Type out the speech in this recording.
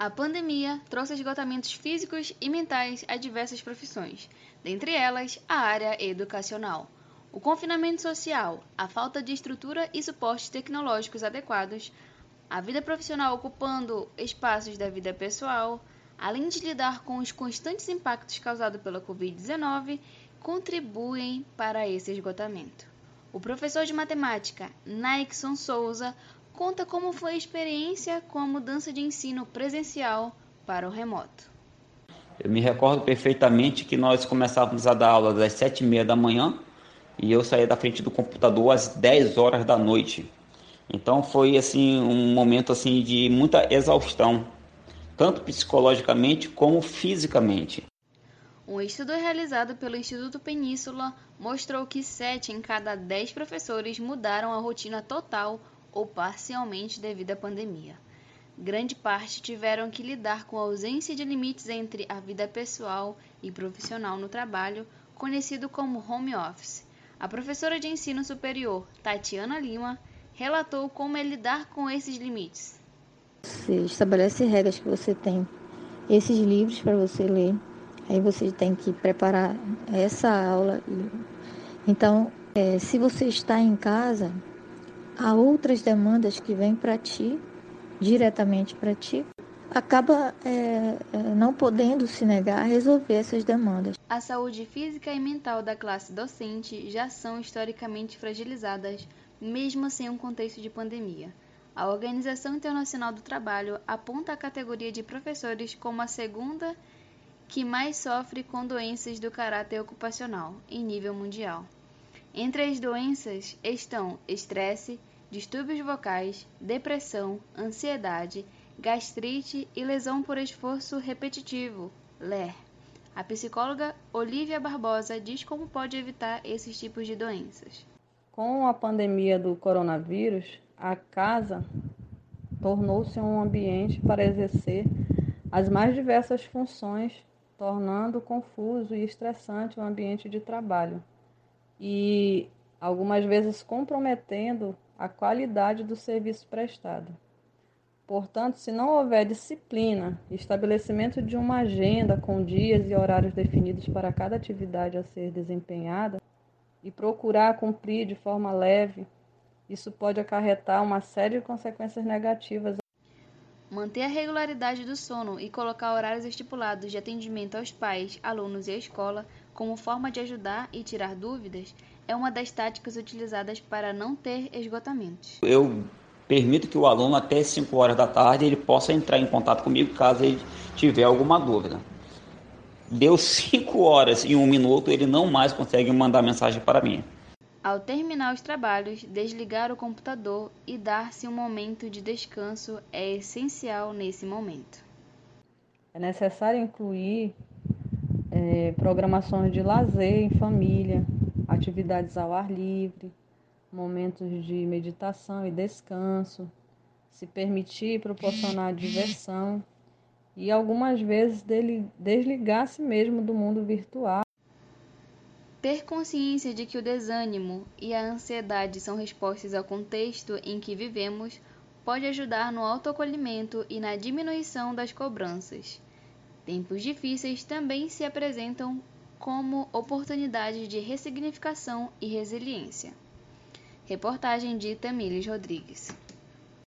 A pandemia trouxe esgotamentos físicos e mentais a diversas profissões, dentre elas a área educacional. O confinamento social, a falta de estrutura e suportes tecnológicos adequados, a vida profissional ocupando espaços da vida pessoal, além de lidar com os constantes impactos causados pela Covid-19, contribuem para esse esgotamento. O professor de matemática, Nixon Souza, conta como foi a experiência com a mudança de ensino presencial para o remoto. Eu me recordo perfeitamente que nós começávamos a dar aula às sete e meia da manhã e eu saía da frente do computador às 10 horas da noite. Então foi assim um momento assim de muita exaustão, tanto psicologicamente como fisicamente. Um estudo realizado pelo Instituto Península mostrou que 7 em cada 10 professores mudaram a rotina total ou parcialmente devido à pandemia. Grande parte tiveram que lidar com a ausência de limites entre a vida pessoal e profissional no trabalho, conhecido como home office. A professora de ensino superior, Tatiana Lima, relatou como é lidar com esses limites. Você estabelece regras que você tem esses livros para você ler, aí você tem que preparar essa aula. Então, é, se você está em casa, há outras demandas que vêm para ti, diretamente para ti, acaba é, é, não podendo se negar a resolver essas demandas. A saúde física e mental da classe docente já são historicamente fragilizadas, mesmo sem um contexto de pandemia. A Organização Internacional do Trabalho aponta a categoria de professores como a segunda que mais sofre com doenças do caráter ocupacional em nível mundial. Entre as doenças estão estresse, distúrbios vocais, depressão, ansiedade, gastrite e lesão por esforço repetitivo, LER. A psicóloga Olivia Barbosa diz como pode evitar esses tipos de doenças. Com a pandemia do coronavírus, a casa tornou-se um ambiente para exercer as mais diversas funções, tornando confuso e estressante o ambiente de trabalho e algumas vezes comprometendo a qualidade do serviço prestado. Portanto, se não houver disciplina, estabelecimento de uma agenda com dias e horários definidos para cada atividade a ser desempenhada e procurar cumprir de forma leve, isso pode acarretar uma série de consequências negativas. Manter a regularidade do sono e colocar horários estipulados de atendimento aos pais, alunos e à escola como forma de ajudar e tirar dúvidas é uma das táticas utilizadas para não ter esgotamentos. Eu permito que o aluno até 5 horas da tarde ele possa entrar em contato comigo caso ele tiver alguma dúvida. Deu 5 horas e um minuto, ele não mais consegue mandar mensagem para mim. Ao terminar os trabalhos, desligar o computador e dar-se um momento de descanso é essencial nesse momento. É necessário incluir é, programações de lazer em família, atividades ao ar livre, momentos de meditação e descanso, se permitir proporcionar diversão e algumas vezes desligar-se mesmo do mundo virtual. Ter consciência de que o desânimo e a ansiedade são respostas ao contexto em que vivemos pode ajudar no autoacolhimento e na diminuição das cobranças. Tempos difíceis também se apresentam como oportunidades de ressignificação e resiliência. Reportagem de Tamiles Rodrigues.